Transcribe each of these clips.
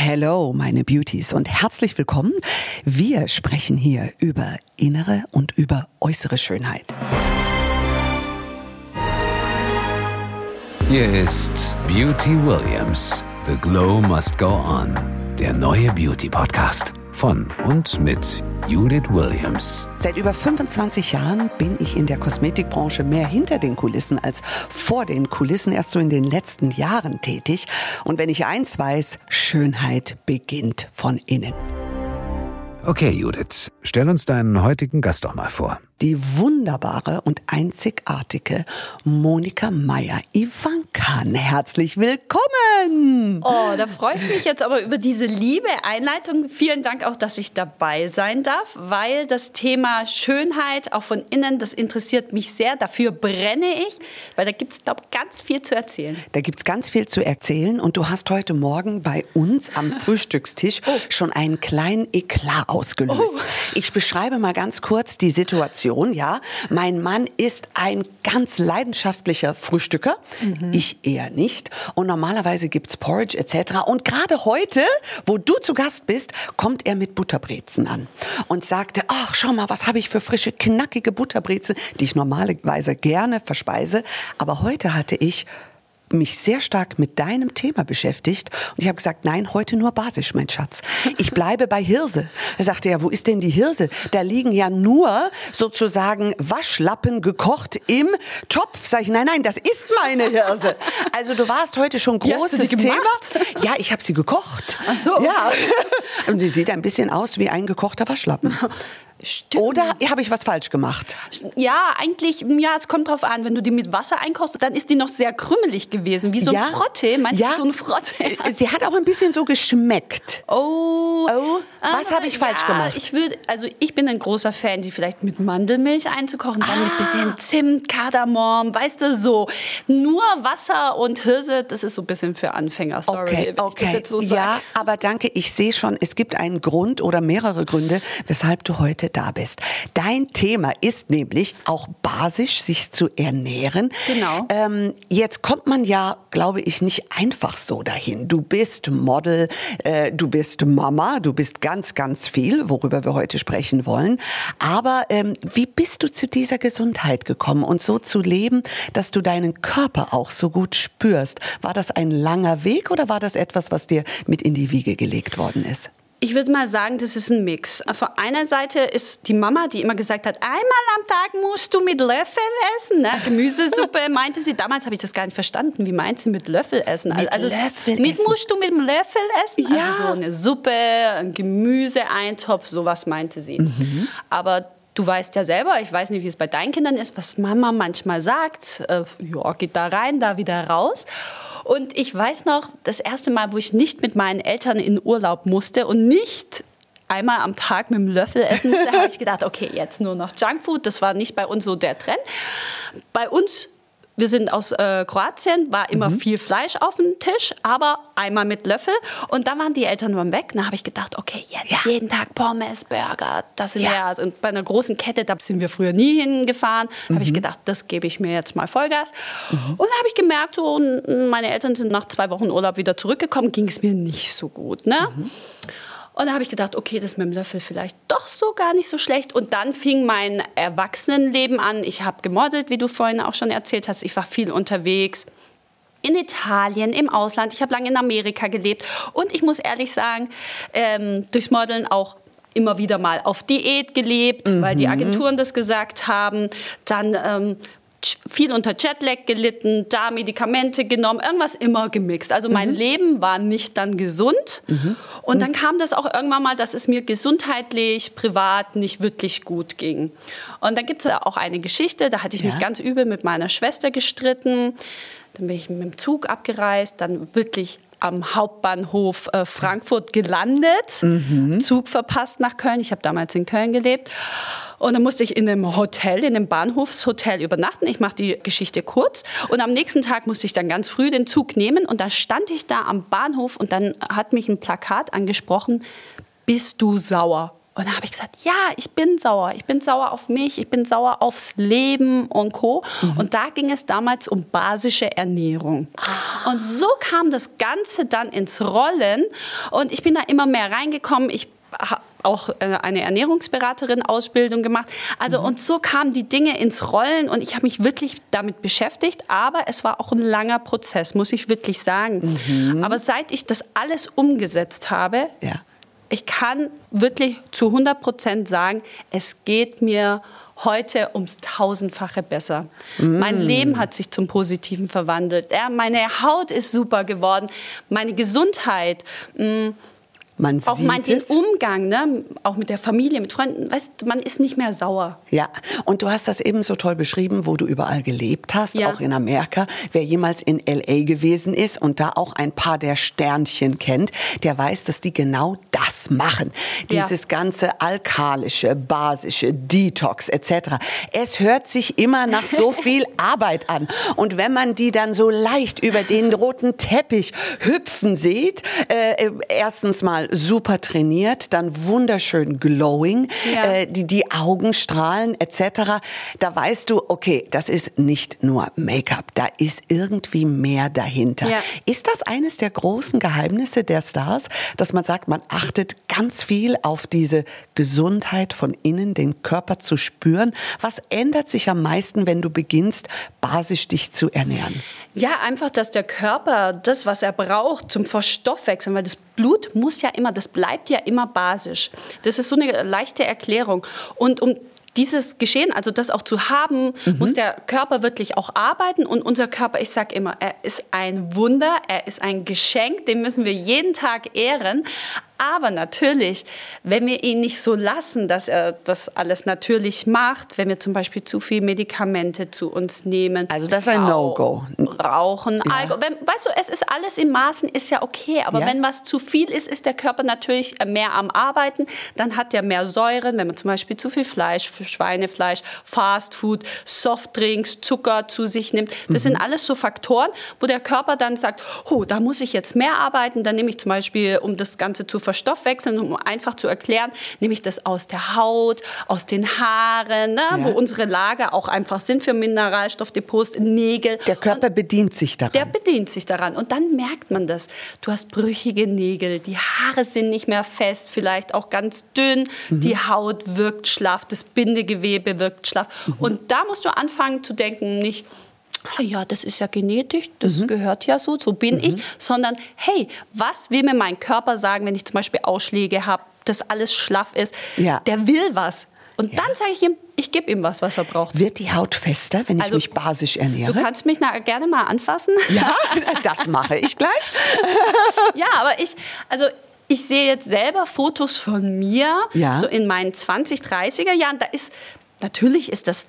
Hello, meine Beauties und herzlich willkommen. Wir sprechen hier über innere und über äußere Schönheit. Hier ist Beauty Williams. The Glow Must Go On. Der neue Beauty Podcast von und mit Judith Williams. Seit über 25 Jahren bin ich in der Kosmetikbranche mehr hinter den Kulissen als vor den Kulissen, erst so in den letzten Jahren tätig. Und wenn ich eins weiß, Schönheit beginnt von innen. Okay, Judith, stell uns deinen heutigen Gast doch mal vor die wunderbare und einzigartige Monika Meyer Ivankan. Herzlich willkommen! Oh, da freue ich mich jetzt aber über diese liebe Einleitung. Vielen Dank auch, dass ich dabei sein darf, weil das Thema Schönheit auch von innen, das interessiert mich sehr. Dafür brenne ich, weil da gibt es, glaube ich, ganz viel zu erzählen. Da gibt es ganz viel zu erzählen und du hast heute Morgen bei uns am Frühstückstisch oh. schon einen kleinen Eklat ausgelöst. Oh. Ich beschreibe mal ganz kurz die Situation. Situation, ja. Mein Mann ist ein ganz leidenschaftlicher Frühstücker. Mhm. Ich eher nicht. Und normalerweise gibt's Porridge etc. Und gerade heute, wo du zu Gast bist, kommt er mit Butterbrezen an und sagte, ach, schau mal, was habe ich für frische, knackige Butterbrezen, die ich normalerweise gerne verspeise. Aber heute hatte ich mich sehr stark mit deinem Thema beschäftigt und ich habe gesagt, nein, heute nur basisch, mein Schatz. Ich bleibe bei Hirse. Er sagte ja, wo ist denn die Hirse? Da liegen ja nur sozusagen Waschlappen gekocht im Topf. Sag ich, nein, nein, das ist meine Hirse. Also du warst heute schon großes Thema. Ja, ich habe sie gekocht. Ach so. Ja. Und sie sieht ein bisschen aus wie ein gekochter Waschlappen. Stimmt. Oder habe ich was falsch gemacht? Ja, eigentlich, ja, es kommt drauf an. Wenn du die mit Wasser einkochst, dann ist die noch sehr krümelig gewesen, wie so ja. ein Frotte. Meinst ja. so ein Frotte? Äh, sie hat auch ein bisschen so geschmeckt. Oh. oh. Was habe ich falsch ja, gemacht? Ich würde, also ich bin ein großer Fan, die vielleicht mit Mandelmilch einzukochen, dann ah. mit bisschen Zimt, Kardamom, weißt du, so. Nur Wasser und Hirse, das ist so ein bisschen für Anfänger. Sorry, okay, okay. So ja, aber danke, ich sehe schon, es gibt einen Grund oder mehrere Gründe, weshalb du heute da bist. Dein Thema ist nämlich auch basisch, sich zu ernähren. Genau. Ähm, jetzt kommt man ja, glaube ich, nicht einfach so dahin. Du bist Model, äh, du bist Mama, du bist ganz, ganz viel, worüber wir heute sprechen wollen. Aber ähm, wie bist du zu dieser Gesundheit gekommen und so zu leben, dass du deinen Körper auch so gut spürst? War das ein langer Weg oder war das etwas, was dir mit in die Wiege gelegt worden ist? Ich würde mal sagen, das ist ein Mix. Auf einer Seite ist die Mama, die immer gesagt hat, einmal am Tag musst du mit Löffel essen. Ne? Gemüsesuppe meinte sie. Damals habe ich das gar nicht verstanden. Wie meint sie mit Löffel essen? Mit also Löffel mit essen. musst du mit dem Löffel essen. Ja. Also so eine Suppe, ein Gemüseeintopf, sowas meinte sie. Mhm. Aber Du weißt ja selber, ich weiß nicht, wie es bei deinen Kindern ist, was Mama manchmal sagt. Äh, ja, geht da rein, da wieder raus. Und ich weiß noch, das erste Mal, wo ich nicht mit meinen Eltern in Urlaub musste und nicht einmal am Tag mit dem Löffel essen musste, habe ich gedacht, okay, jetzt nur noch Junkfood. Das war nicht bei uns so der Trend. Bei uns wir sind aus äh, Kroatien, war immer mhm. viel Fleisch auf dem Tisch, aber einmal mit Löffel. Und dann waren die Eltern waren weg. Dann habe ich gedacht, okay, jetzt ja. jeden Tag Pommes, Burger, das sind ja. wir. Und bei einer großen Kette, da sind wir früher nie hingefahren. Mhm. Habe ich gedacht, das gebe ich mir jetzt mal Vollgas. Mhm. Und dann habe ich gemerkt, so, meine Eltern sind nach zwei Wochen Urlaub wieder zurückgekommen, ging es mir nicht so gut. Ne? Mhm. Und da habe ich gedacht, okay, das mit dem Löffel vielleicht doch so gar nicht so schlecht. Und dann fing mein Erwachsenenleben an. Ich habe gemodelt, wie du vorhin auch schon erzählt hast. Ich war viel unterwegs. In Italien, im Ausland. Ich habe lange in Amerika gelebt. Und ich muss ehrlich sagen, ähm, durchs Modeln auch immer wieder mal auf Diät gelebt, mhm. weil die mhm. Agenturen das gesagt haben. Dann ähm, viel unter Jetlag gelitten, da Medikamente genommen, irgendwas immer gemixt. Also mein mhm. Leben war nicht dann gesund. Mhm. Und dann kam das auch irgendwann mal, dass es mir gesundheitlich, privat nicht wirklich gut ging. Und dann gibt es auch eine Geschichte, da hatte ich ja. mich ganz übel mit meiner Schwester gestritten. Dann bin ich mit dem Zug abgereist, dann wirklich am Hauptbahnhof äh, Frankfurt gelandet, mhm. Zug verpasst nach Köln. Ich habe damals in Köln gelebt. Und dann musste ich in einem Hotel, in einem Bahnhofshotel übernachten. Ich mache die Geschichte kurz. Und am nächsten Tag musste ich dann ganz früh den Zug nehmen. Und da stand ich da am Bahnhof und dann hat mich ein Plakat angesprochen, bist du sauer? Und da habe ich gesagt, ja, ich bin sauer. Ich bin sauer auf mich, ich bin sauer aufs Leben und Co. Mhm. Und da ging es damals um basische Ernährung. Ah. Und so kam das Ganze dann ins Rollen. Und ich bin da immer mehr reingekommen. Ich auch äh, eine Ernährungsberaterin-Ausbildung gemacht. Also mhm. und so kamen die Dinge ins Rollen und ich habe mich wirklich damit beschäftigt. Aber es war auch ein langer Prozess, muss ich wirklich sagen. Mhm. Aber seit ich das alles umgesetzt habe, ja ich kann wirklich zu 100 Prozent sagen, es geht mir heute ums tausendfache besser. Mm. Mein Leben hat sich zum Positiven verwandelt. Ja, meine Haut ist super geworden. Meine Gesundheit. Mh, mm, man auch manchen Umgang, ne? auch mit der Familie, mit Freunden, weißt, man ist nicht mehr sauer. Ja, und du hast das eben so toll beschrieben, wo du überall gelebt hast, ja. auch in Amerika. Wer jemals in LA gewesen ist und da auch ein paar der Sternchen kennt, der weiß, dass die genau das machen. Dieses ja. ganze alkalische, basische, Detox etc. Es hört sich immer nach so viel Arbeit an. Und wenn man die dann so leicht über den roten Teppich hüpfen sieht, äh, äh erstens mal super trainiert, dann wunderschön glowing, ja. äh, die, die Augen strahlen etc. Da weißt du, okay, das ist nicht nur Make-up, da ist irgendwie mehr dahinter. Ja. Ist das eines der großen Geheimnisse der Stars, dass man sagt, man achtet ganz viel auf diese Gesundheit von innen, den Körper zu spüren? Was ändert sich am meisten, wenn du beginnst, basisch dich zu ernähren? Ja, einfach, dass der Körper das, was er braucht zum Verstoffwechseln, weil das Blut muss ja immer, das bleibt ja immer basisch. Das ist so eine leichte Erklärung. Und um dieses Geschehen, also das auch zu haben, mhm. muss der Körper wirklich auch arbeiten. Und unser Körper, ich sage immer, er ist ein Wunder, er ist ein Geschenk, den müssen wir jeden Tag ehren. Aber natürlich, wenn wir ihn nicht so lassen, dass er das alles natürlich macht, wenn wir zum Beispiel zu viel Medikamente zu uns nehmen. Also das ist ein No-Go. Rauchen, ja. Alkohol. Wenn, weißt du, es ist alles in Maßen, ist ja okay. Aber ja. wenn was zu viel ist, ist der Körper natürlich mehr am Arbeiten. Dann hat er mehr Säuren, wenn man zum Beispiel zu viel Fleisch, Schweinefleisch, Fastfood, Softdrinks, Zucker zu sich nimmt. Das mhm. sind alles so Faktoren, wo der Körper dann sagt, oh, da muss ich jetzt mehr arbeiten. Dann nehme ich zum Beispiel, um das Ganze zu verstoffwechseln, um einfach zu erklären, nehme ich das aus der Haut, aus den Haaren, ne, ja. wo unsere Lager auch einfach sind für Mineralstoffdepots, Nägel. Der Körper und bedient sich daran. Der bedient sich daran. Und dann merkt man das. Du hast brüchige Nägel, die Haare sind nicht mehr fest, vielleicht auch ganz dünn, mhm. die Haut wirkt schlaff, das Bindegewebe wirkt schlaff. Mhm. Und da musst du anfangen zu denken, nicht, ah ja, das ist ja genetisch, das mhm. gehört ja so, so bin mhm. ich, sondern hey, was will mir mein Körper sagen, wenn ich zum Beispiel Ausschläge habe, dass alles schlaff ist? Ja. Der will was. Und ja. dann sage ich ihm, ich gebe ihm was, was er braucht. Wird die Haut fester, wenn ich also, mich basisch ernähre? Du kannst mich gerne mal anfassen. Ja, das mache ich gleich. ja, aber ich, also ich sehe jetzt selber Fotos von mir, ja. so in meinen 20, 30er Jahren. Da ist, natürlich ist das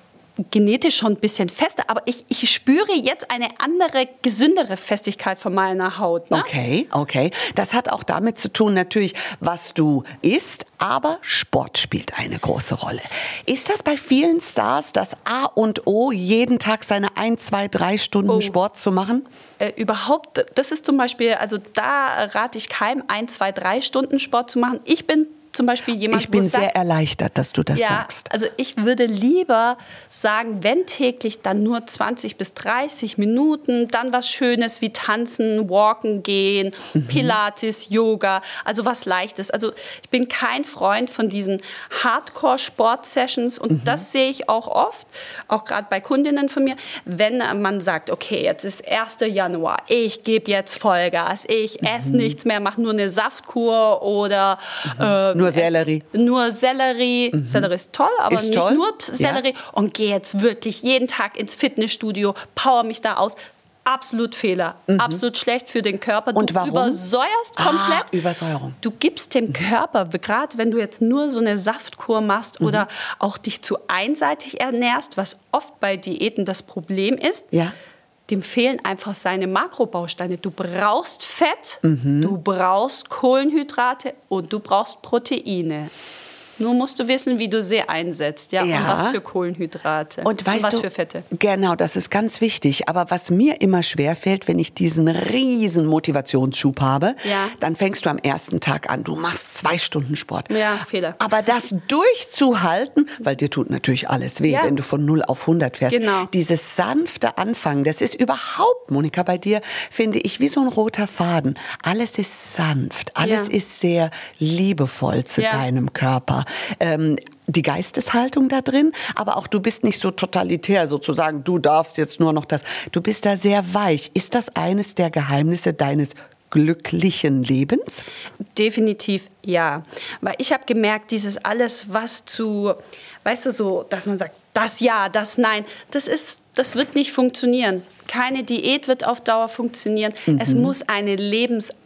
genetisch schon ein bisschen fester, aber ich, ich spüre jetzt eine andere, gesündere Festigkeit von meiner Haut. Ne? Okay, okay. Das hat auch damit zu tun, natürlich, was du isst, aber Sport spielt eine große Rolle. Ist das bei vielen Stars das A und O, jeden Tag seine ein, zwei, drei Stunden oh. Sport zu machen? Äh, überhaupt, das ist zum Beispiel, also da rate ich keinem, ein, zwei, drei Stunden Sport zu machen. Ich bin zum Beispiel jemand, Ich bin sehr sagt, erleichtert, dass du das ja, sagst. Also ich würde lieber sagen, wenn täglich, dann nur 20 bis 30 Minuten, dann was Schönes wie Tanzen, Walken gehen, mhm. Pilates, Yoga, also was Leichtes. Also ich bin kein Freund von diesen Hardcore-Sport-Sessions und mhm. das sehe ich auch oft, auch gerade bei Kundinnen von mir, wenn man sagt, okay, jetzt ist 1. Januar, ich gebe jetzt Vollgas, ich mhm. esse nichts mehr, mache nur eine Saftkur oder mhm. äh, nur Sellerie. Nur Sellerie. Mhm. Sellerie ist toll, aber ist nicht toll. nur Sellerie. Ja. Und gehe jetzt wirklich jeden Tag ins Fitnessstudio, power mich da aus. Absolut Fehler. Mhm. Absolut schlecht für den Körper. Und warum? übersäuerst ah, komplett. Ah, Übersäuerung. Du gibst dem mhm. Körper, gerade wenn du jetzt nur so eine Saftkur machst mhm. oder auch dich zu einseitig ernährst, was oft bei Diäten das Problem ist, ja dem fehlen einfach seine Makrobausteine. Du brauchst Fett, mhm. du brauchst Kohlenhydrate und du brauchst Proteine. Nur musst du wissen, wie du sie einsetzt, ja, Ja. und was für Kohlenhydrate Und weißt was du, für Fette. Genau, das ist ganz wichtig. Aber was mir immer schwerfällt, wenn ich diesen riesen Motivationsschub habe, Ja. dann fängst du am ersten Tag an. Du machst zwei Stunden Sport. Ja, Fehler. Aber das durchzuhalten, weil dir tut natürlich alles weh, Ja. wenn du von 0 auf 100 fährst. Genau. Dieses sanfte Anfangen, das ist überhaupt, Monika, bei dir, finde ich, wie so ein roter Faden. Alles ist sanft, alles Ja. ist sehr liebevoll zu deinem Körper. Ähm, die Geisteshaltung da drin, aber auch du bist nicht so totalitär sozusagen, du darfst jetzt nur noch das. Du bist da sehr weich. Ist das eines der Geheimnisse deines glücklichen Lebens? Definitiv ja. Weil ich habe gemerkt, dieses alles, was zu, weißt du, so, dass man sagt, das ja, das nein, das ist, das wird nicht funktionieren. Keine Diät wird auf Dauer funktionieren. Es muss eine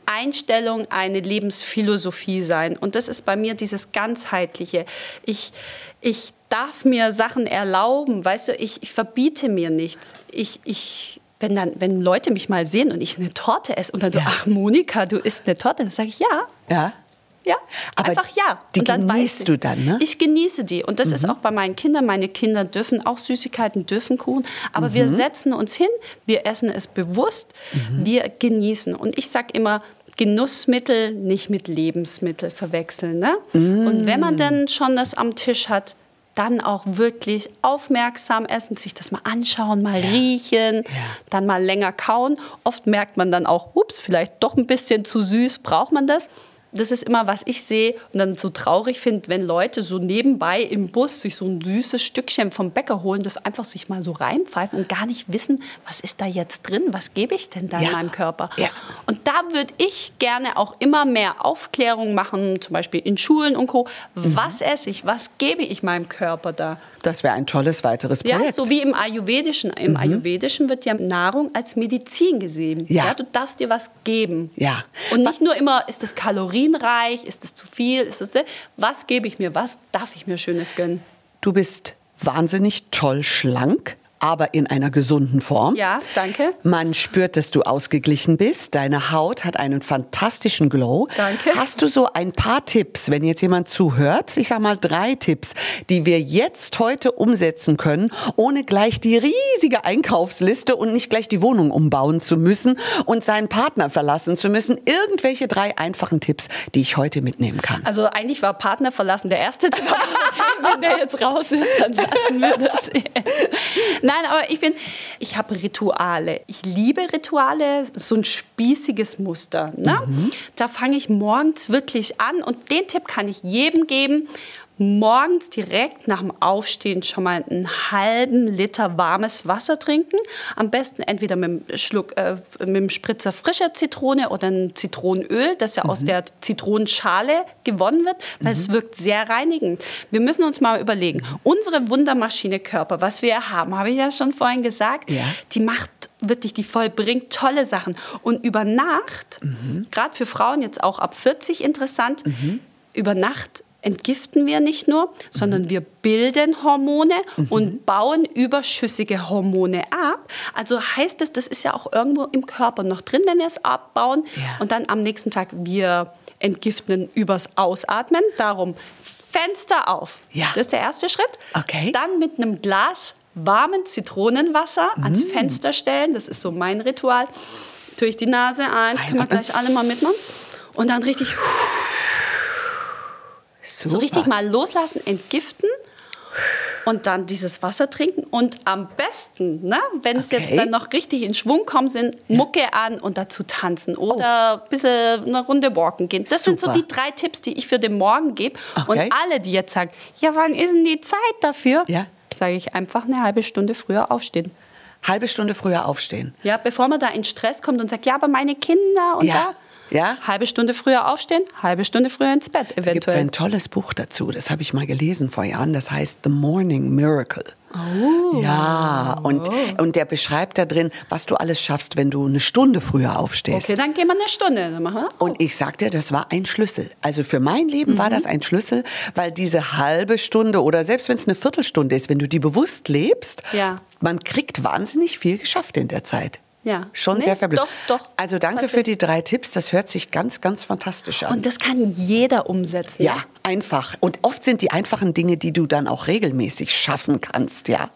Lebenseinstellung, eine Lebensphilosophie sein. Und das ist bei mir dieses ganzheitliche. Ich, ich darf mir Sachen erlauben, weißt du, ich, ich verbiete mir nichts. Ich, ich, wenn, dann, wenn Leute mich mal sehen und ich eine Torte esse und dann so, Ja. ach Monika, du isst eine Torte, dann sage ich ja. Ja. Ja, Aber einfach ja. die Und dann genießt ich. du dann, ne? Ich genieße die. Und das ist auch bei meinen Kindern. Meine Kinder dürfen auch Süßigkeiten, dürfen Kuchen. Aber wir setzen uns hin, wir essen es bewusst, wir genießen. Und ich sage immer, Genussmittel nicht mit Lebensmittel verwechseln. Ne? Und wenn man dann schon das am Tisch hat, dann auch wirklich aufmerksam essen, sich das mal anschauen, mal riechen, dann mal länger kauen. Oft merkt man dann auch, ups, vielleicht doch ein bisschen zu süß, braucht man das? Das ist immer, was ich sehe und dann so traurig finde, wenn Leute so nebenbei im Bus sich so ein süßes Stückchen vom Bäcker holen, das einfach sich mal so reinpfeifen und gar nicht wissen, was ist da jetzt drin, was gebe ich denn da Ja. in meinem Körper. Ja. Und da würde ich gerne auch immer mehr Aufklärung machen, zum Beispiel in Schulen und Co. Was esse ich, was gebe ich meinem Körper da? Das wäre ein tolles weiteres Ja, Projekt. so wie im Ayurvedischen. Im Ayurvedischen wird ja Nahrung als Medizin gesehen. Ja. du darfst dir was geben. Ja. Und nicht nur immer, ist es kalorienreich, ist es zu viel, ist es, was gebe ich mir, was darf ich mir Schönes gönnen? Du bist wahnsinnig toll schlank, aber in einer gesunden Form. Ja, danke. Man spürt, dass du ausgeglichen bist. Deine Haut hat einen fantastischen Glow. Danke. Hast du so ein paar Tipps, wenn jetzt jemand zuhört? Ich sag mal drei Tipps, die wir jetzt heute umsetzen können, ohne gleich die riesige Einkaufsliste und nicht gleich die Wohnung umbauen zu müssen und seinen Partner verlassen zu müssen. Irgendwelche drei einfachen Tipps, die ich heute mitnehmen kann. Also eigentlich war Partner verlassen der erste Tipp. Wenn der jetzt raus ist, dann lassen wir das jetzt. Nein, aber ich bin, ich habe Rituale. Ich liebe Rituale, so ein spießiges Muster. Ne? Da fange ich morgens wirklich an und den Tipp kann ich jedem geben. Morgens direkt nach dem Aufstehen schon mal einen halben Liter warmes Wasser trinken. Am besten entweder mit einem Schluck, äh, mit einem Spritzer frischer Zitrone oder ein Zitronenöl, das ja aus der Zitronenschale gewonnen wird, weil es wirkt sehr reinigend. Wir müssen uns mal überlegen, unsere Wundermaschine Körper, was wir haben, habe ich ja schon vorhin gesagt, Ja. die macht wirklich, die vollbringt tolle Sachen. Und über Nacht, gerade für Frauen jetzt auch ab 40 interessant, über Nacht entgiften wir nicht nur, sondern wir bilden Hormone und bauen überschüssige Hormone ab. Also heißt es, das ist ja auch irgendwo im Körper noch drin, wenn wir es abbauen. Ja. Und dann am nächsten Tag, wir entgiften übers Ausatmen. Darum Fenster auf. Ja. Das ist der erste Schritt. Okay. Dann mit einem Glas warmen Zitronenwasser ans Mm. Fenster stellen. Das ist so mein Ritual. Tue ich die Nase ein, das können wir gleich alle mal mitmachen. Und dann richtig, so Super. richtig mal loslassen, entgiften. Und dann dieses Wasser trinken und am besten, ne, wenn es jetzt dann noch richtig in Schwung kommen sind, Mucke an und dazu tanzen oder ein bisschen eine Runde walken gehen. Das sind so Oh. Super. die drei Tipps, die ich für den Morgen gebe. Und Okay. alle, die jetzt sagen, ja, wann ist denn die Zeit dafür? Ja. Sage ich einfach eine halbe Stunde früher aufstehen. Halbe Stunde früher aufstehen. Ja, bevor man da in Stress kommt und sagt, ja, aber meine Kinder und Ja. da. Ja. Halbe Stunde früher aufstehen, halbe Stunde früher ins Bett Da gibt es eventuell. ein tolles Buch dazu, das habe ich mal gelesen vor Jahren, das heißt The Morning Miracle. Oh. Ja, und, und der beschreibt da drin, was du alles schaffst, wenn du eine Stunde früher aufstehst. Okay, dann gehen wir eine Stunde. Dann machen wir. Und ich sag dir, das war ein Schlüssel. Also für mein Leben war Mhm. das ein Schlüssel, weil diese halbe Stunde oder selbst wenn es eine Viertelstunde ist, wenn du die bewusst lebst, Ja. man kriegt wahnsinnig viel geschafft in der Zeit. Ja. Schon Nee, sehr verblüffend. doch, doch. Also danke für die drei Tipps. Das hört sich ganz, ganz fantastisch an. Und das kann jeder umsetzen. Ja. Einfach. Und oft sind die einfachen Dinge, die du dann auch regelmäßig schaffen kannst, ja.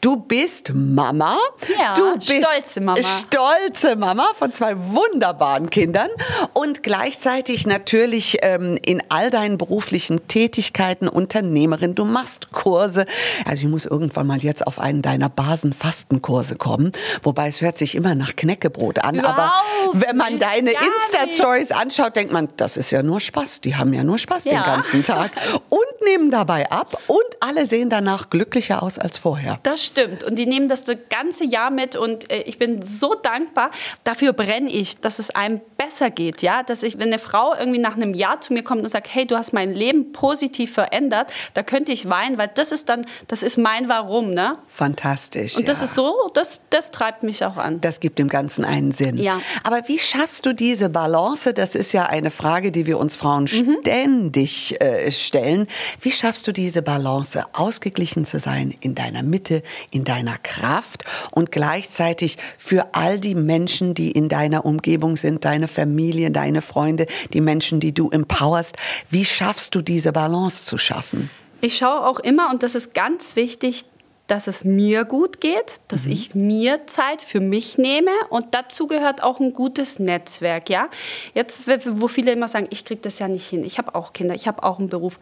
Du bist Mama. Ja, du bist stolze Mama. Stolze Mama von zwei wunderbaren Kindern und gleichzeitig natürlich ähm, in all deinen beruflichen Tätigkeiten Unternehmerin. Du machst Kurse. Also ich muss irgendwann mal jetzt auf einen deiner Basenfastenkurse kommen. Wobei es hört sich immer nach Knäckebrot an. aber Überhaupt wenn man deine. Insta-Stories anschaut, denkt man, das ist ja nur Spaß. Die haben ja nur Spaß den Ja. Ganzen Tag. Und nehmen dabei ab. Und alle sehen danach glücklicher aus als vorher. Das stimmt. Und die nehmen das das ganze Jahr mit und äh, ich bin so dankbar. Dafür brenne ich, dass es einem besser geht. Ja? Dass ich, wenn eine Frau irgendwie nach einem Jahr zu mir kommt und sagt, hey, du hast mein Leben positiv verändert, da könnte ich weinen, weil das ist dann, das ist mein Warum. Ne? Fantastisch. Und das ja. ist so, das, das treibt mich auch an. Das gibt dem Ganzen einen Sinn. Ja. Aber wie schaffst du diese Balance? Das ist ja eine Frage, die wir uns Frauen Mhm. ständig äh, stellen. Wie schaffst du diese Balance, ausgeglichen zu sein in deiner Mitte, in deiner Kraft und gleichzeitig für all die Menschen, die in deiner Umgebung sind, deine Familie, deine Freunde, die Menschen, die du empowerst. Wie schaffst du diese Balance zu schaffen? Ich schaue auch immer, und das ist ganz wichtig, dass es mir gut geht, dass ich mir Zeit für mich nehme und dazu gehört auch ein gutes Netzwerk, ja. Jetzt, wo viele immer sagen, ich kriege das ja nicht hin, ich habe auch Kinder, ich habe auch einen Beruf.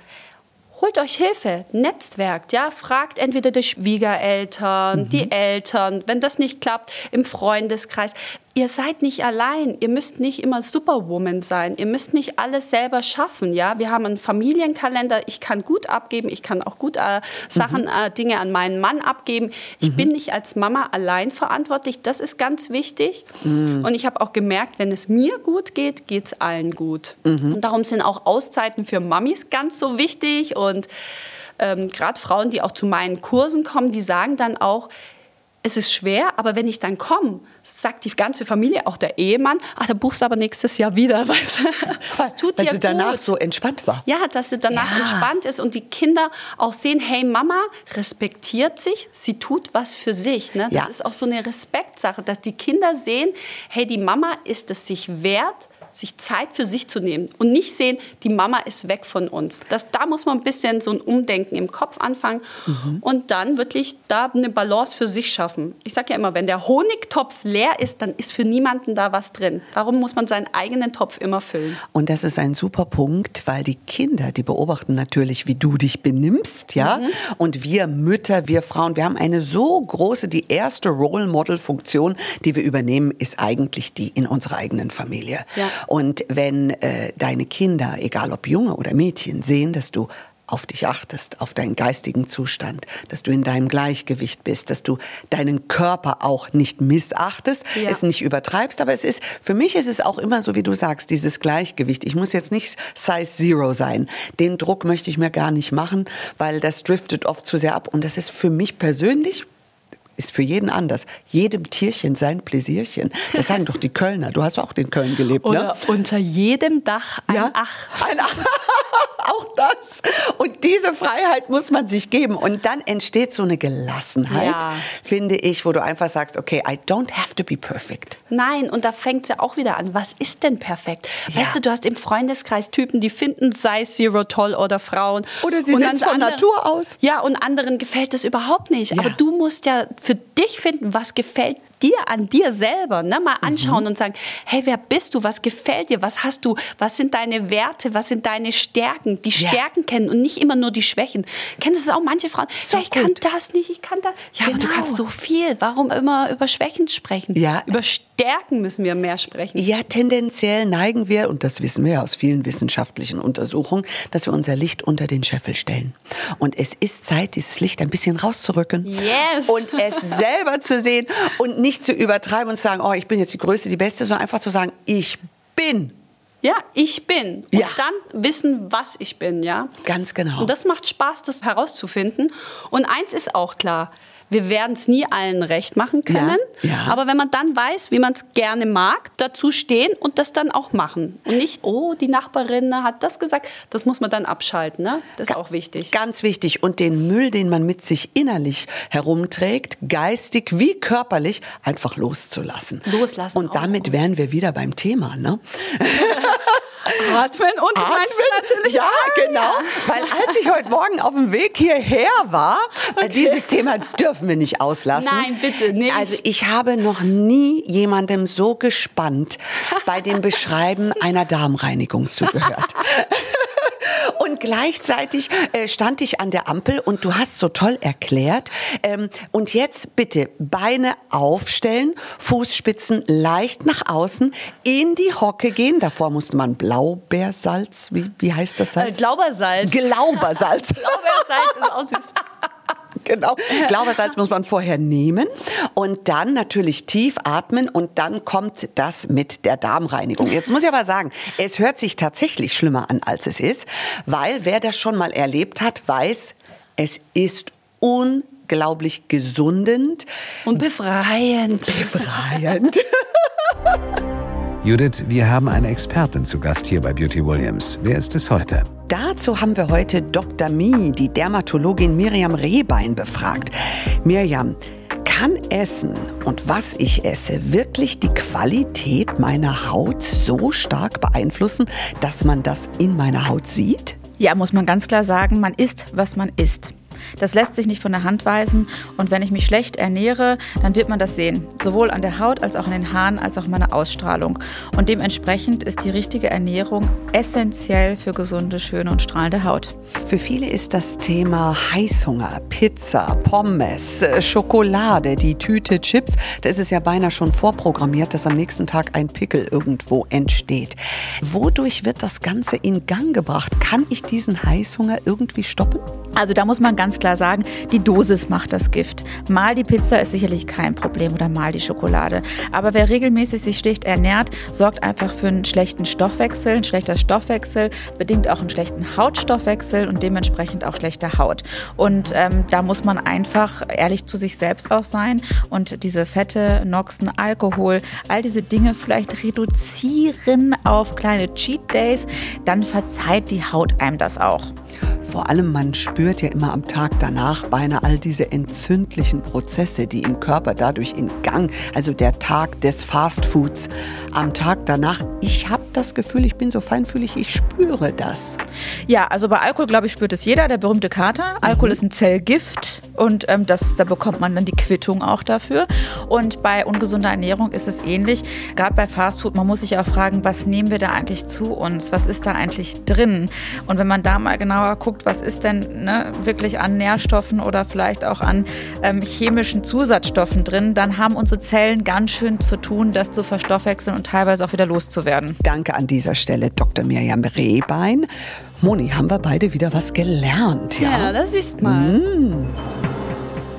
Holt euch Hilfe, netzwerkt, ja, fragt entweder die Schwiegereltern, die Eltern, wenn das nicht klappt, im Freundeskreis. Ihr seid nicht allein, ihr müsst nicht immer Superwoman sein, ihr müsst nicht alles selber schaffen, ja. Wir haben einen Familienkalender, ich kann gut abgeben, ich kann auch gut äh, Sachen, äh, Dinge an meinen Mann abgeben. Ich bin nicht als Mama allein verantwortlich, das ist ganz wichtig. Und ich habe auch gemerkt, wenn es mir gut geht, geht es allen gut. Und darum sind auch Auszeiten für Mamis ganz so wichtig. Und ähm, gerade Frauen, die auch zu meinen Kursen kommen, die sagen dann auch, es ist schwer, aber wenn ich dann komme, sagt die ganze Familie, auch der Ehemann, ach, da buchst du aber nächstes Jahr wieder. Weißt? Das tut Weil dir sie danach so entspannt war. Ja, dass sie danach Ja. entspannt ist und die Kinder auch sehen, hey, Mama respektiert sich, sie tut was für sich. Ne? Das Ja. ist auch so eine Respektsache, dass die Kinder sehen, hey, die Mama ist es sich wert, sich Zeit für sich zu nehmen und nicht sehen, die Mama ist weg von uns. Das, da muss man ein bisschen so ein Umdenken im Kopf anfangen Mhm. und dann wirklich da eine Balance für sich schaffen. Ich sage ja immer, wenn der Honigtopf leer ist, dann ist für niemanden da was drin. Darum muss man seinen eigenen Topf immer füllen. Und das ist ein super Punkt, weil die Kinder, die beobachten natürlich, wie du dich benimmst, ja. Mhm. Und wir Mütter, wir Frauen, wir haben eine so große, die erste Role Model Funktion, die wir übernehmen, ist eigentlich die in unserer eigenen Familie. Ja. Und wenn äh, deine Kinder, egal ob Junge oder Mädchen, sehen, dass du auf dich achtest, auf deinen geistigen Zustand, dass du in deinem Gleichgewicht bist, dass du deinen Körper auch nicht missachtest, Ja. es nicht übertreibst, aber es ist, für mich ist es auch immer so, wie du sagst, dieses Gleichgewicht. Ich muss jetzt nicht Size Zero sein. Den Druck möchte ich mir gar nicht machen, weil das driftet oft zu sehr ab und das ist für mich persönlich ist für jeden anders. Jedem Tierchen sein Pläsierchen. Das sagen doch die Kölner. Du hast auch in Köln gelebt, ne? Oder unter jedem Dach ein Ja. Ach. Ein Ach. Auch das. Und diese Freiheit muss man sich geben. Und dann entsteht so eine Gelassenheit, Ja. finde ich, wo du einfach sagst, okay, I don't have to be perfect. Nein, und da fängt es ja auch wieder an. Was ist denn perfekt? Ja. Weißt du, du hast im Freundeskreis Typen, die finden Size Zero toll oder Frauen. Oder sie dann von andere- Natur aus. Ja, und anderen gefällt es überhaupt nicht. Ja. Aber du musst ja für dich finden, was gefällt dir an dir selber. Ne? Mal anschauen Mhm. und sagen, hey, wer bist du? Was gefällt dir? Was hast du? Was sind deine Werte? Was sind deine Stärken? Die Ja. Stärken kennen und nicht immer nur die Schwächen. Kennst du das auch? Manche Frauen, So ja, ich kann gut. das nicht, ich kann das. Ja, aber du Genau. kannst so viel. Warum immer über Schwächen sprechen? Ja. Über Stärken müssen wir mehr sprechen. Ja, tendenziell neigen wir, und das wissen wir ja aus vielen wissenschaftlichen Untersuchungen, dass wir unser Licht unter den Scheffel stellen. Und es ist Zeit, dieses Licht ein bisschen rauszurücken. Yes. Und es selber zu sehen und nicht zu übertreiben und zu sagen, oh, ich bin jetzt die Größte, die Beste, sondern einfach zu sagen, ich bin. Ja, ich bin. Und Ja. dann wissen, was ich bin, ja. Ganz genau. Und das macht Spaß, das herauszufinden. Und eins ist auch klar. Wir werden es nie allen recht machen können. Ja, ja. Aber wenn man dann weiß, wie man es gerne mag, dazu stehen und das dann auch machen. Und nicht, oh, die Nachbarin hat das gesagt. Das muss man dann abschalten. Ne? Das ist auch wichtig. Ganz wichtig. Und den Müll, den man mit sich innerlich herumträgt, geistig wie körperlich, einfach loszulassen. Loslassen Und auch damit wären wir wieder beim Thema. Ne? Atmen und Atmen natürlich. Ja, Ah, genau. Weil als ich heute Morgen auf dem Weg hierher war, äh, dieses Thema dürfen wir nicht auslassen. Nein, bitte, nicht. Also ich habe noch nie jemandem so gespannt bei dem Beschreiben einer Darmreinigung zugehört. Und gleichzeitig äh, stand ich an der Ampel und du hast so toll erklärt. Ähm, und jetzt bitte Beine aufstellen, Fußspitzen leicht nach außen, in die Hocke gehen. Davor musste man Blaubeersalz, wie, wie heißt das Äh, Salz? Glaubersalz. Glaubersalz. Glaubersalz ist auch süß. Genau. Glaubersalz muss man vorher nehmen und dann natürlich tief atmen und dann kommt das mit der Darmreinigung. Jetzt muss ich aber sagen, es hört sich tatsächlich schlimmer an, als es ist, weil wer das schon mal erlebt hat, weiß, es ist unglaublich gesundend, Und befreiend. befreiend. Judith, wir haben eine Expertin zu Gast hier bei Beauty Williams. Wer ist es heute? Dazu haben wir heute Dr. Mi, die Dermatologin Miriam Rehbein, befragt. Miriam, kann Essen und was ich esse wirklich die Qualität meiner Haut so stark beeinflussen, dass man das in meiner Haut sieht? Ja, muss man ganz klar sagen, man isst, was man isst. Das lässt sich nicht von der Hand weisen und wenn ich mich schlecht ernähre, dann wird man das sehen. Sowohl an der Haut als auch an den Haaren als auch meiner Ausstrahlung. Und dementsprechend ist die richtige Ernährung essentiell für gesunde, schöne und strahlende Haut. Für viele ist das Thema Heißhunger, Pizza, Pommes, äh, Schokolade, die Tüte Chips, da ist es ja beinahe schon vorprogrammiert, dass am nächsten Tag ein Pickel irgendwo entsteht. Wodurch wird das Ganze in Gang gebracht? Kann ich diesen Heißhunger irgendwie stoppen? Also da muss man ganz klar sagen, die Dosis macht das Gift. Mal die Pizza ist sicherlich kein Problem oder mal die Schokolade. Aber wer regelmäßig sich schlecht ernährt, sorgt einfach für einen schlechten Stoffwechsel. Ein schlechter Stoffwechsel bedingt auch einen schlechten Hautstoffwechsel und dementsprechend auch schlechte Haut. Und ähm, da muss man einfach ehrlich zu sich selbst auch sein und diese Fette, Noxen, Alkohol, all diese Dinge vielleicht reduzieren auf kleine Cheat Days. Dann verzeiht die Haut einem das auch. Vor allem, man spürt ja immer am Tag danach beinahe all diese entzündlichen Prozesse, die im Körper dadurch in Gang, also der Tag des Fastfoods am Tag danach. Ich habe das Gefühl, ich bin so feinfühlig, ich spüre das. Ja, also bei Alkohol, glaube ich, spürt es jeder, der berühmte Kater. Alkohol ist ein Zellgift und ähm, das, da bekommt man dann die Quittung auch dafür. Und bei ungesunder Ernährung ist es ähnlich. Gerade bei Fastfood, man muss sich auch fragen, was nehmen wir da eigentlich zu uns? Was ist da eigentlich drin? Und wenn man da mal genauer guckt, was ist denn ne, wirklich an Nährstoffen oder vielleicht auch an ähm, chemischen Zusatzstoffen drin, dann haben unsere Zellen ganz schön zu tun, das zu verstoffwechseln und teilweise auch wieder loszuwerden. Danke an dieser Stelle, Dr. Mirjam Rehbein. Moni, haben wir beide wieder was gelernt, ja? Ja, das ist mal.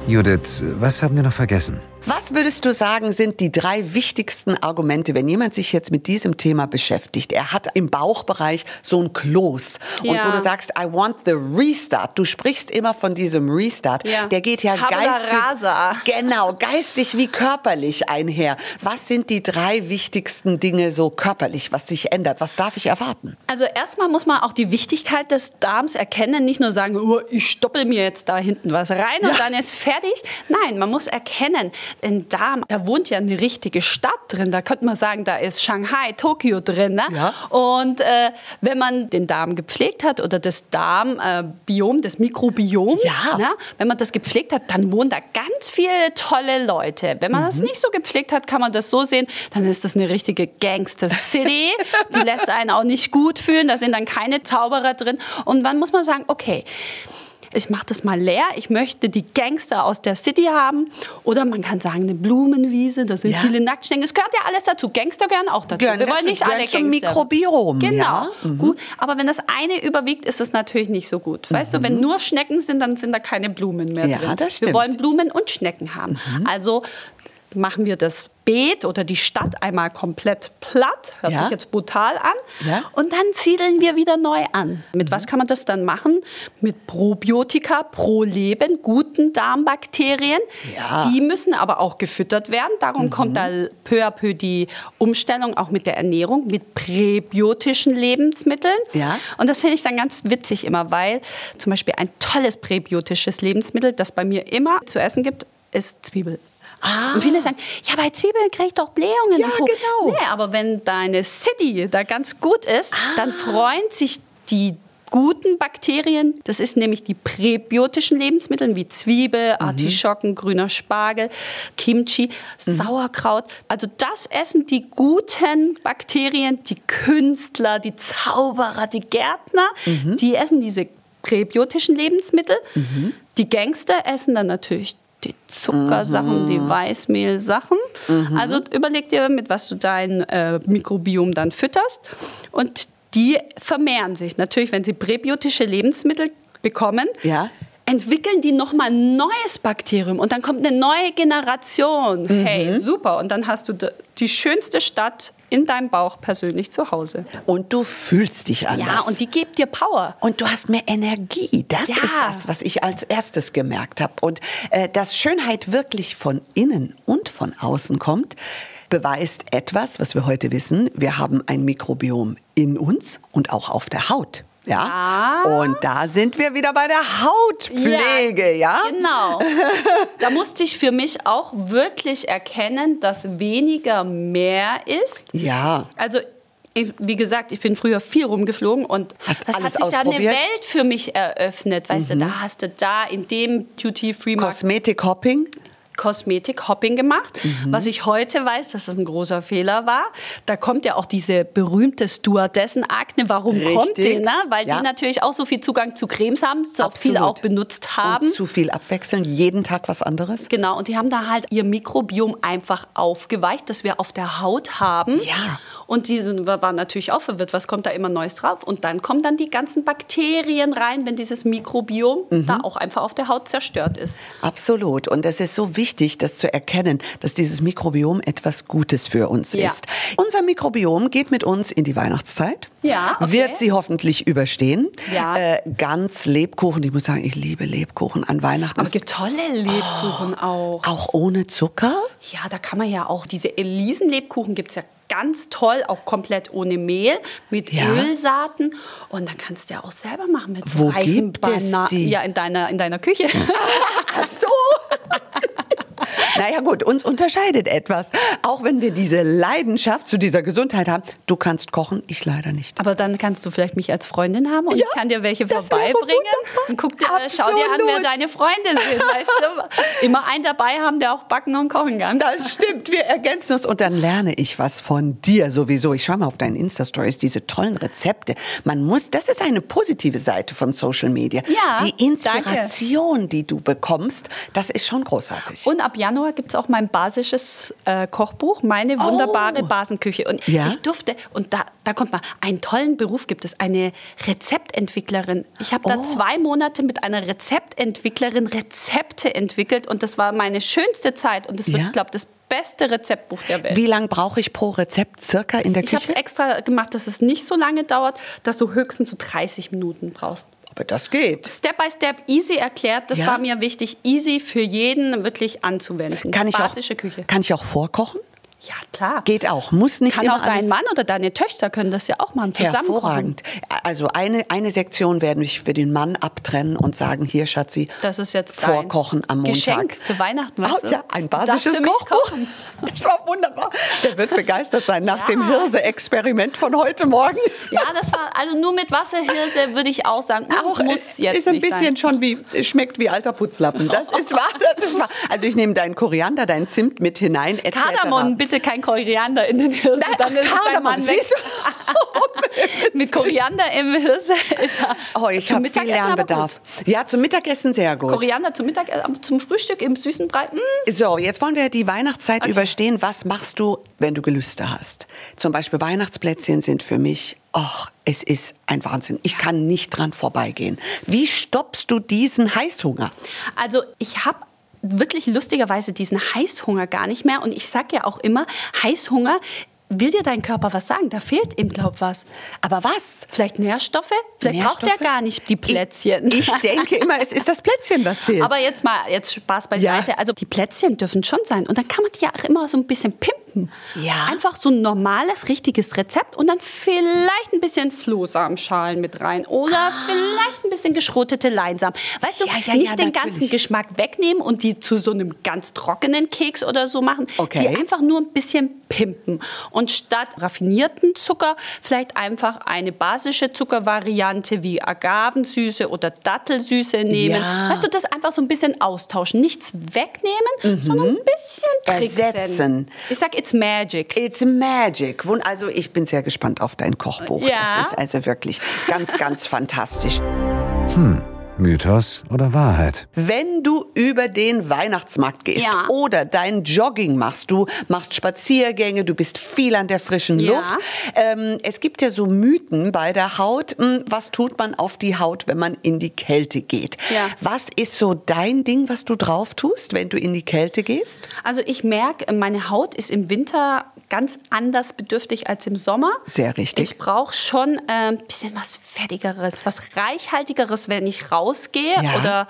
Judith, was haben wir noch vergessen? Was würdest du sagen, sind die drei wichtigsten Argumente, wenn jemand sich jetzt mit diesem Thema beschäftigt? Er hat im Bauchbereich so ein Kloß. Und Ja. wo du sagst, I want the restart. Du sprichst immer von diesem Restart. Ja. Der geht ja Tabula geistig. rasa. Genau, geistig wie körperlich einher. Was sind die drei wichtigsten Dinge so körperlich, was sich ändert? Was darf ich erwarten? Also erstmal muss man auch die Wichtigkeit des Darms erkennen, nicht nur sagen, oh, ich stoppel mir jetzt da hinten was rein und dann ist fertig. Nein, man muss erkennen, im Darm, da wohnt ja eine richtige Stadt drin. Da könnte man sagen, da ist Shanghai, Tokio drin. Ne? Ja. Und äh, wenn man den Darm gepflegt hat oder das Darmbiom, das Mikrobiom, Ja. ne? wenn man das gepflegt hat, dann wohnen da ganz viele tolle Leute. Wenn man das nicht so gepflegt hat, kann man das so sehen, dann ist das eine richtige Gangster-City. Die lässt einen auch nicht gut fühlen, da sind dann keine Zauberer drin. Und dann muss man sagen, okay, ich mache das mal leer, ich möchte die Gangster aus der City haben. Oder man kann sagen, eine Blumenwiese, da sind Ja. viele Nacktschnecken. Es gehört ja alles dazu. Gangster gehören auch dazu. Gehören Wir wollen dazu, nicht alle gehören zum Gangster. Mikrobiom, Genau. ja. Mhm. Gut. Aber wenn das eine überwiegt, ist das natürlich nicht so gut. Weißt du, wenn nur Schnecken sind, dann sind da keine Blumen mehr Mhm. Ja, drin. das Wir stimmt. Mhm. wollen Blumen und Schnecken haben. Also machen wir das Beet oder die Stadt einmal komplett platt. Hört Ja. sich jetzt brutal an. Ja. Und dann siedeln wir wieder neu an. Mit was kann man das dann machen? Mit Probiotika pro Leben, guten Darmbakterien. Ja. Mhm. Die müssen aber auch gefüttert werden. Darum kommt da peu à peu die Umstellung auch mit der Ernährung, mit präbiotischen Lebensmitteln. Ja. Und das finde ich dann ganz witzig immer, weil zum Beispiel ein tolles präbiotisches Lebensmittel, das bei mir immer zu essen gibt, ist Zwiebel. Und viele sagen, ja, bei Zwiebeln kriege ich doch Blähungen. Ja, genau. Nee, aber wenn deine City da ganz gut ist, dann freuen sich die guten Bakterien, das ist nämlich die präbiotischen Lebensmittel wie Zwiebel, Artischocken, grüner Spargel, Kimchi, Sauerkraut. Also das essen die guten Bakterien, die Künstler, die Zauberer, die Gärtner, die essen diese präbiotischen Lebensmittel. Die Gangster essen dann natürlich die Zuckersachen, die Weißmehlsachen. Also überleg dir, mit was du dein äh, Mikrobiom dann fütterst. Und die vermehren sich. Natürlich, wenn sie präbiotische Lebensmittel bekommen, Ja. Entwickeln die nochmal ein neues Bakterium und dann kommt eine neue Generation. Hey, super. Und dann hast du die schönste Stadt in deinem Bauch persönlich zu Hause. Und du fühlst dich anders. Ja, und die gibt dir Power. Und du hast mehr Energie. Das Ja. ist das, was ich als erstes gemerkt habe. Und äh, dass Schönheit wirklich von innen und von außen kommt, beweist etwas, was wir heute wissen. Wir haben ein Mikrobiom in uns und auch auf der Haut. Ja. Ah. Und da sind wir wieder bei der Hautpflege, ja? Genau. Da musste ich für mich auch wirklich erkennen, dass weniger mehr ist. Ja. Also wie gesagt, ich bin früher viel rumgeflogen und Hast das alles hat sich da eine? Mhm. Welt für mich eröffnet. Weißt du, da hast du da in dem Duty-Free-Markt Kosmetik-Hopping. Kosmetik-Hopping gemacht. Mhm. Was ich heute weiß, dass das ein großer Fehler war. Da kommt ja auch diese berühmte Stewardessen-Akne. Warum kommt die? Richtig. Ne? Weil Ja. die natürlich auch so viel Zugang zu Cremes haben, so Absolut. viel auch benutzt haben. Und zu viel abwechseln, jeden Tag was anderes. Genau, und die haben da halt ihr Mikrobiom einfach aufgeweicht, das wir auf der Haut haben. Ja. Und die sind, waren natürlich auch verwirrt, was kommt da immer Neues drauf? Und dann kommen dann die ganzen Bakterien rein, wenn dieses Mikrobiom Mhm. da auch einfach auf der Haut zerstört ist. Absolut. Und es ist so wichtig, das zu erkennen, dass dieses Mikrobiom etwas Gutes für uns Ja. ist. Unser Mikrobiom geht mit uns in die Weihnachtszeit. Ja, okay. Wird sie hoffentlich überstehen. Ja. Äh, ganz Lebkuchen. Ich muss sagen, ich liebe Lebkuchen an Weihnachten. Aber es gibt tolle Lebkuchen auch. auch ohne Zucker? Ja, da kann man ja auch, diese Elisenlebkuchen gibt es ja ganz toll, auch komplett ohne Mehl, mit Ja. Ölsaaten. Und dann kannst du ja auch selber machen mit Wo reifen gibt es die? Ja, in deiner, in deiner Küche. Ach so. naja gut, uns unterscheidet etwas. Auch wenn wir diese Leidenschaft zu dieser Gesundheit haben. Du kannst kochen, ich leider nicht. Aber dann kannst du vielleicht mich als Freundin haben und Ja, ich kann dir welche vorbeibringen. Und guck dir, schau dir an, wer deine Freunde sind, weißt du? Immer einen dabei haben, der auch backen und kochen kann. Das stimmt, wir ergänzen uns und dann lerne ich was von dir sowieso. Ich schaue mal auf deinen Insta-Stories, diese tollen Rezepte. Man muss, das ist eine positive Seite von Social Media. Ja, Die Inspiration, die du bekommst, das ist schon großartig. Und ab Januar gibt es auch mein basisches äh, Kochbuch, meine wunderbare Oh. Basenküche. Und Ja? ich durfte, und da, da kommt mal, einen tollen Beruf gibt es, eine Rezeptentwicklerin. Ich habe da Oh. zwei Monate mit einer Rezeptentwicklerin Rezepte entwickelt und das war meine schönste Zeit. Und das wird, Ja? ich glaube, das beste Rezeptbuch der Welt. Wie lange brauche ich pro Rezept circa in der Ich habe es Küche? extra gemacht, dass es nicht so lange dauert, dass du höchstens so 30 Minuten brauchst. Aber das geht. Step by Step, easy erklärt, das Ja? war mir wichtig, easy für jeden wirklich anzuwenden. Kann ich, Basische auch, Küche. kann ich auch vorkochen? Ja, klar. Geht auch. Muss nicht Kann immer auch dein Mann oder deine Töchter können das ja auch machen, zusammen. Hervorragend. Also eine, eine Sektion werden wir für den Mann abtrennen und sagen, hier Schatzi, Das ist jetzt vorkochen am Montag. Geschenk für Weihnachten, weißt Ah, du? ja, ein basisches Kochbuch. Das war wunderbar. Der wird begeistert sein nach Ja. dem Hirse-Experiment von heute Morgen. Ja, das war, also nur mit Wasserhirse würde ich auch sagen, Auch muss äh, jetzt ist ein nicht bisschen sein. schon wie schmeckt wie alter Putzlappen. Das ist wahr, das ist wahr. Also ich nehme deinen Koriander, deinen Zimt mit hinein etc. Kardamom, bitte kein Koriander in den Hirse, Nein, dann ist Kardamom, siehst du? Mit Koriander im Hirse ist er Oh, ich habe viel Mittagessen Lernbedarf. Ja, zum Mittagessen sehr gut. Koriander zum Mittag, äh, zum Frühstück im süßen Brei. mm. So, jetzt wollen wir die Weihnachtszeit überstehen. Was machst du, wenn du Gelüste hast? Zum Beispiel Weihnachtsplätzchen sind für mich, ach, es ist ein Wahnsinn. Ich kann nicht dran vorbeigehen. Wie stoppst du diesen Heißhunger? Also ich habe wirklich lustigerweise diesen Heißhunger gar nicht mehr. Und ich sage ja auch immer, Heißhunger will dir dein Körper was sagen. Da fehlt ihm, glaub was. Aber was? Vielleicht Nährstoffe? Vielleicht braucht Nährstoffe? er gar nicht die Plätzchen. Ich, ich denke immer, es ist das Plätzchen, was fehlt. Aber jetzt mal, jetzt Spaß beiseite. Ja. Also die Plätzchen dürfen schon sein. Und dann kann man die ja auch immer so ein bisschen pimpen. Pimpen. Ja. Einfach so ein normales, richtiges Rezept und dann vielleicht ein bisschen Flohsamenschalen mit rein oder vielleicht ein bisschen geschrotete Leinsamen. Weißt du, Ah. Ja, ja, nicht den natürlich. ganzen Geschmack wegnehmen und die zu so einem ganz trockenen Keks oder so machen. Okay. Die einfach nur ein bisschen pimpen. Und statt raffinierten Zucker vielleicht einfach eine basische Zuckervariante wie Agavensüße oder Dattelsüße nehmen. Ja. Weißt du, das einfach so ein bisschen austauschen. Nichts wegnehmen, sondern ein bisschen tricksen. Mhm. Ersetzen. Ich sag, it's magic. It's magic. Also ich bin sehr gespannt auf dein Kochbuch. Ja. Das ist also wirklich ganz, ganz fantastisch. Mythos oder Wahrheit? Wenn du über den Weihnachtsmarkt gehst Ja. oder dein Jogging machst, du machst Spaziergänge, du bist viel an der frischen Ja. Luft. Ähm, es gibt ja so Mythen bei der Haut. Hm, Was tut man auf die Haut, wenn man in die Kälte geht? Ja. Was ist so dein Ding, was du drauf tust, wenn du in die Kälte gehst? Also ich merke, meine Haut ist im Winter ganz anders bedürftig als im Sommer. Sehr richtig. Ich brauche schon ein äh, bisschen was Fettigeres, was Reichhaltigeres, wenn ich rausgehe. Ja. Oder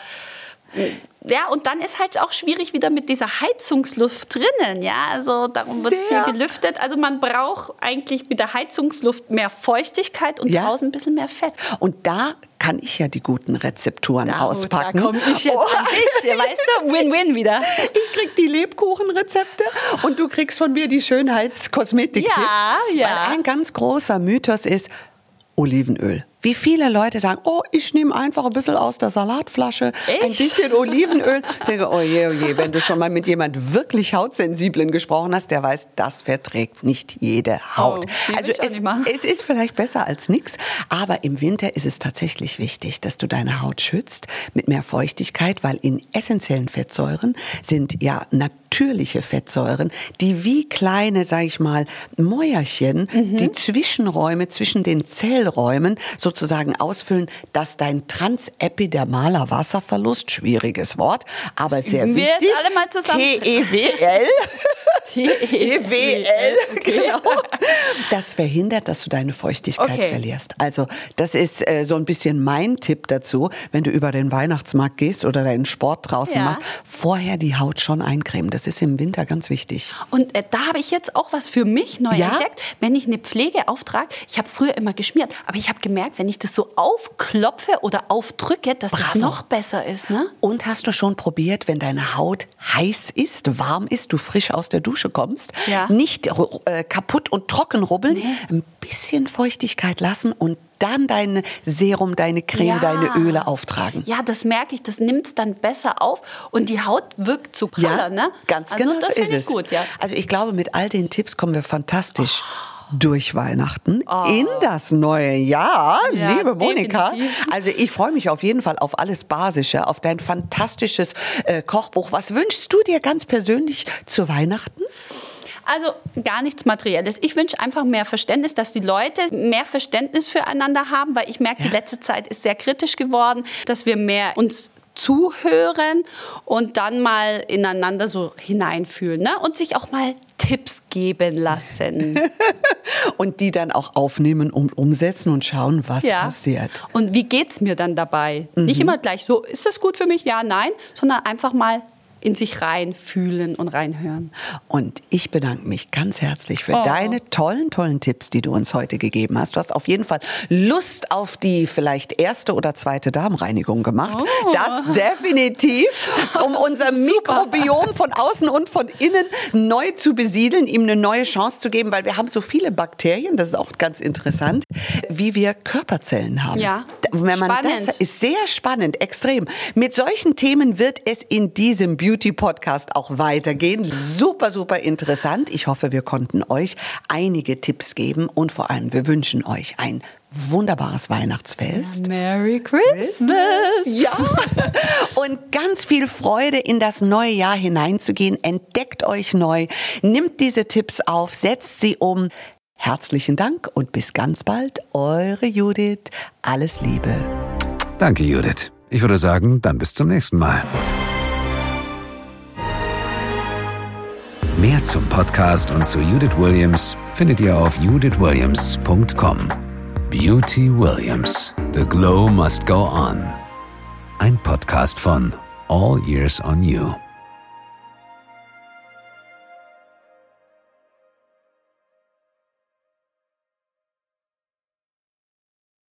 ja, und dann ist halt auch schwierig wieder mit dieser Heizungsluft drinnen. Ja, also darum wird Sehr. viel gelüftet. Also man braucht eigentlich mit der Heizungsluft mehr Feuchtigkeit und Ja. draußen ein bisschen mehr Fett. Und da kann ich ja die guten Rezepturen Da, auspacken. Da komme ich jetzt Oh. an dich, weißt du? Win-win wieder. Ich krieg die Lebkuchenrezepte und du kriegst von mir die Schönheitskosmetik-Tipps. Ja, ja. Weil ein ganz großer Mythos ist Olivenöl. Wie viele Leute sagen, oh, ich nehme einfach ein bisschen aus der Salatflasche, ein Echt? bisschen Olivenöl. Ich denke, oh je, oh je, wenn du schon mal mit jemand wirklich Hautsensiblen gesprochen hast, der weiß, das verträgt nicht jede Haut. Oh, also es, es ist vielleicht besser als nichts, aber im Winter ist es tatsächlich wichtig, dass du deine Haut schützt mit mehr Feuchtigkeit, weil in essentiellen Fettsäuren sind ja natürliche Fettsäuren, die wie kleine, sag ich mal, Mäuerchen Mhm. die Zwischenräume zwischen den Zellräumen sozusagen ausfüllen, dass dein transepidermaler Wasserverlust, schwieriges Wort, aber sehr wir wichtig, alle mal zusammen. TEWL, E EWL, genau. Das verhindert, dass du deine Feuchtigkeit Okay. verlierst. Also das ist äh, so ein bisschen mein Tipp dazu, wenn du über den Weihnachtsmarkt gehst oder deinen Sport draußen Ja. machst, vorher die Haut schon eincremen. Das ist im Winter ganz wichtig. Und äh, da habe ich jetzt auch was für mich neu Ja? entdeckt. Wenn ich eine Pflege auftrage, ich habe früher immer geschmiert, aber ich habe gemerkt, wenn ich das so aufklopfe oder aufdrücke, dass das Bravo. noch besser ist. Ne? Und hast du schon probiert, wenn deine Haut heiß ist, warm ist, du frisch aus der Dusche kommst, Ja. nicht äh, kaputt und trocken rubbeln, ein bisschen Feuchtigkeit lassen und dann dein Serum, deine Creme, Ja. deine Öle auftragen. Ja, das merke ich, das nimmt es dann besser auf und die Haut wirkt so praller. ne? ganz also, genau das so ist ich es. gut, ja. Also ich glaube, mit all den Tipps kommen wir fantastisch durch Weihnachten Oh. in das neue Jahr, Ja, liebe Monika. definitiv. Also ich freue mich auf jeden Fall auf alles Basische, auf dein fantastisches äh, Kochbuch. Was wünschst du dir ganz persönlich zu Weihnachten? Also gar nichts Materielles. Ich wünsche einfach mehr Verständnis, dass die Leute mehr Verständnis füreinander haben, weil ich merke, die letzte Zeit ist sehr kritisch geworden, dass wir mehr uns zuhören und dann mal ineinander so hineinfühlen ne? und sich auch mal Tipps geben lassen. Und die dann auch aufnehmen und umsetzen und schauen, was passiert. Und wie geht's mir dann dabei? Nicht immer gleich so, ist das gut für mich? Ja, nein, sondern einfach mal in sich reinfühlen und reinhören. Und ich bedanke mich ganz herzlich für Oh. deine tollen, tollen Tipps, die du uns heute gegeben hast. Du hast auf jeden Fall Lust auf die vielleicht erste oder zweite Darmreinigung gemacht. Oh. Das definitiv, um unser Mikrobiom von außen und von innen neu zu besiedeln, ihm eine neue Chance zu geben, weil wir haben so viele Bakterien, das ist auch ganz interessant, wie wir Körperzellen haben. Ja, Wenn man spannend. das ist sehr spannend, extrem. Mit solchen Themen wird es in diesem Beauty Podcast auch weitergehen. Super, super interessant. Ich hoffe, wir konnten euch einige Tipps geben und vor allem wir wünschen euch ein wunderbares Weihnachtsfest. Merry Christmas! Ja. Und ganz viel Freude in das neue Jahr hineinzugehen. Entdeckt euch neu. Nimmt diese Tipps auf, setzt sie um. Herzlichen Dank und bis ganz bald. Eure Judith. Alles Liebe. Danke, Judith. Ich würde sagen, dann bis zum nächsten Mal. Mehr zum Podcast und zu Judith Williams findet ihr auf judithwilliams.com. Beauty Williams. The Glow Must Go On. Ein Podcast von All Years on You.